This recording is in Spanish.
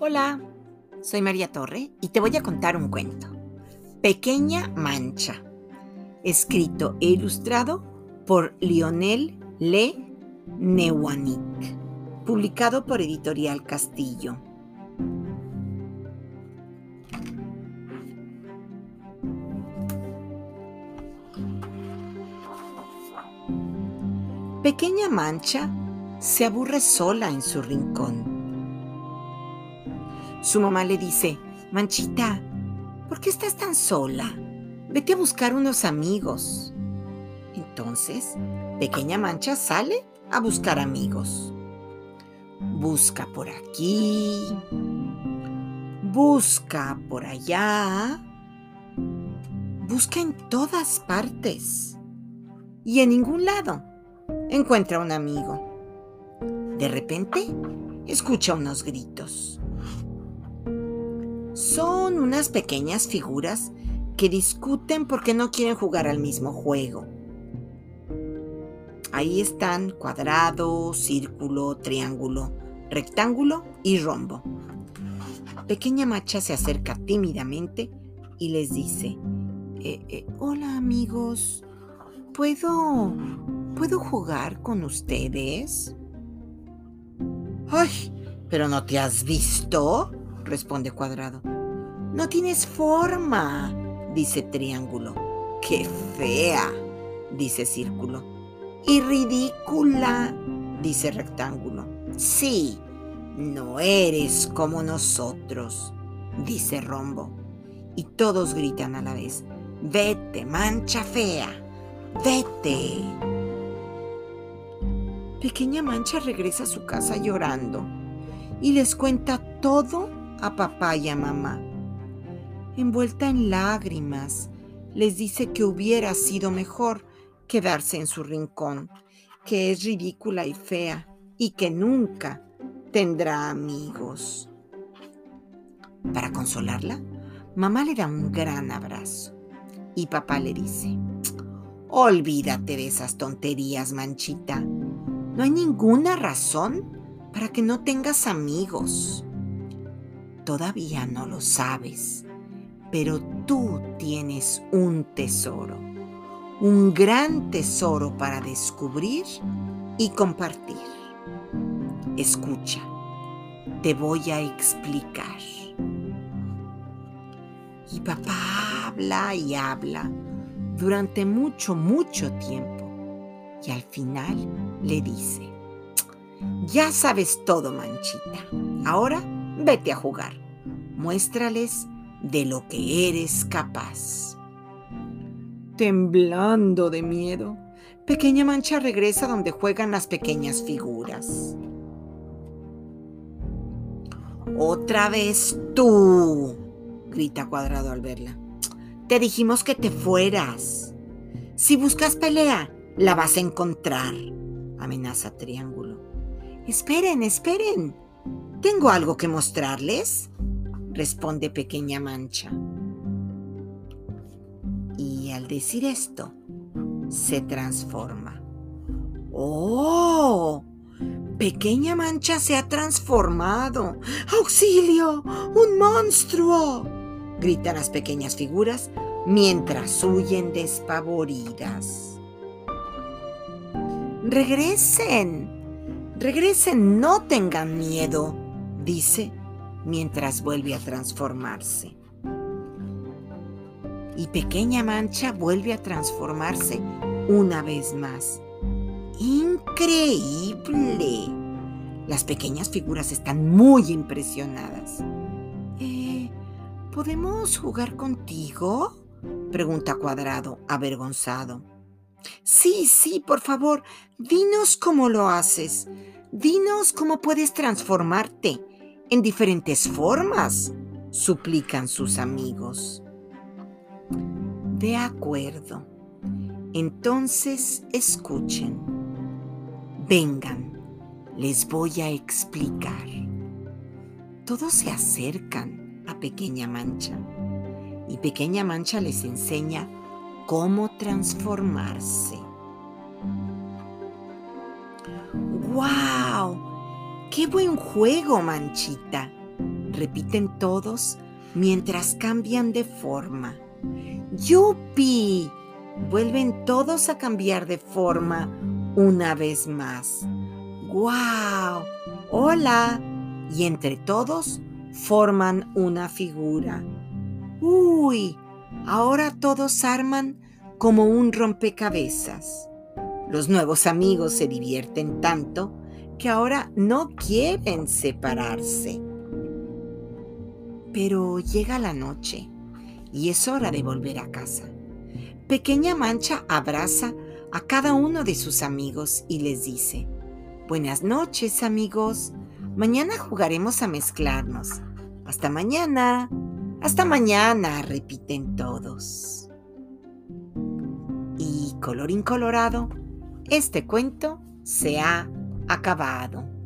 Hola, soy María Torre y te voy a contar un cuento. Pequeña Mancha, escrito e ilustrado por Lionel Le Newanik, publicado por Editorial Castillo. Pequeña Mancha se aburre sola en su rincón su mamá le dice, Manchita, ¿por qué estás tan sola? Vete a buscar unos amigos. Entonces, pequeña Mancha sale a buscar amigos. Busca por aquí, busca por allá, busca en todas partes y en ningún lado encuentra un amigo. De repente, escucha unos gritos. Son unas pequeñas figuras que discuten porque no quieren jugar al mismo juego. Ahí están cuadrado, círculo, triángulo, rectángulo y rombo. Pequeña Macha se acerca tímidamente y les dice, eh, eh, hola amigos, ¿puedo, ¿puedo jugar con ustedes? ¡Ay! ¿Pero no te has visto? responde Cuadrado. No tienes forma, dice Triángulo. ¡Qué fea! dice Círculo. Y ridícula, dice Rectángulo. Sí, no eres como nosotros, dice Rombo. Y todos gritan a la vez. Vete, mancha fea. Vete. Pequeña Mancha regresa a su casa llorando y les cuenta todo a papá y a mamá. Envuelta en lágrimas, les dice que hubiera sido mejor quedarse en su rincón, que es ridícula y fea y que nunca tendrá amigos. Para consolarla, mamá le da un gran abrazo y papá le dice, olvídate de esas tonterías, manchita. No hay ninguna razón para que no tengas amigos todavía no lo sabes, pero tú tienes un tesoro, un gran tesoro para descubrir y compartir. Escucha, te voy a explicar. Y papá habla y habla durante mucho, mucho tiempo. Y al final le dice, ya sabes todo, manchita. Ahora Vete a jugar. Muéstrales de lo que eres capaz. Temblando de miedo, Pequeña Mancha regresa donde juegan las pequeñas figuras. Otra vez tú, grita Cuadrado al verla. Te dijimos que te fueras. Si buscas pelea, la vas a encontrar, amenaza Triángulo. Esperen, esperen, ¿Tengo algo que mostrarles? Responde Pequeña Mancha. Y al decir esto, se transforma. ¡Oh! Pequeña Mancha se ha transformado. ¡Auxilio! ¡Un monstruo! gritan las pequeñas figuras mientras huyen despavoridas. ¡Regresen! Regresen, no tengan miedo dice mientras vuelve a transformarse. Y Pequeña Mancha vuelve a transformarse una vez más. ¡Increíble! Las pequeñas figuras están muy impresionadas. Eh, ¿Podemos jugar contigo? Pregunta Cuadrado, avergonzado. Sí, sí, por favor, dinos cómo lo haces. Dinos cómo puedes transformarte en diferentes formas, suplican sus amigos. De acuerdo. Entonces escuchen. Vengan, les voy a explicar. Todos se acercan a Pequeña Mancha y Pequeña Mancha les enseña cómo transformarse. ¡Qué buen juego, Manchita! repiten todos mientras cambian de forma. ¡Yupi! Vuelven todos a cambiar de forma una vez más. ¡Guau! ¡Hola! Y entre todos forman una figura. ¡Uy! Ahora todos arman como un rompecabezas. Los nuevos amigos se divierten tanto que ahora no quieren separarse. Pero llega la noche y es hora de volver a casa. Pequeña Mancha abraza a cada uno de sus amigos y les dice, Buenas noches amigos, mañana jugaremos a mezclarnos. Hasta mañana, hasta mañana, repiten todos. Y colorín colorado, este cuento se ha acabaram.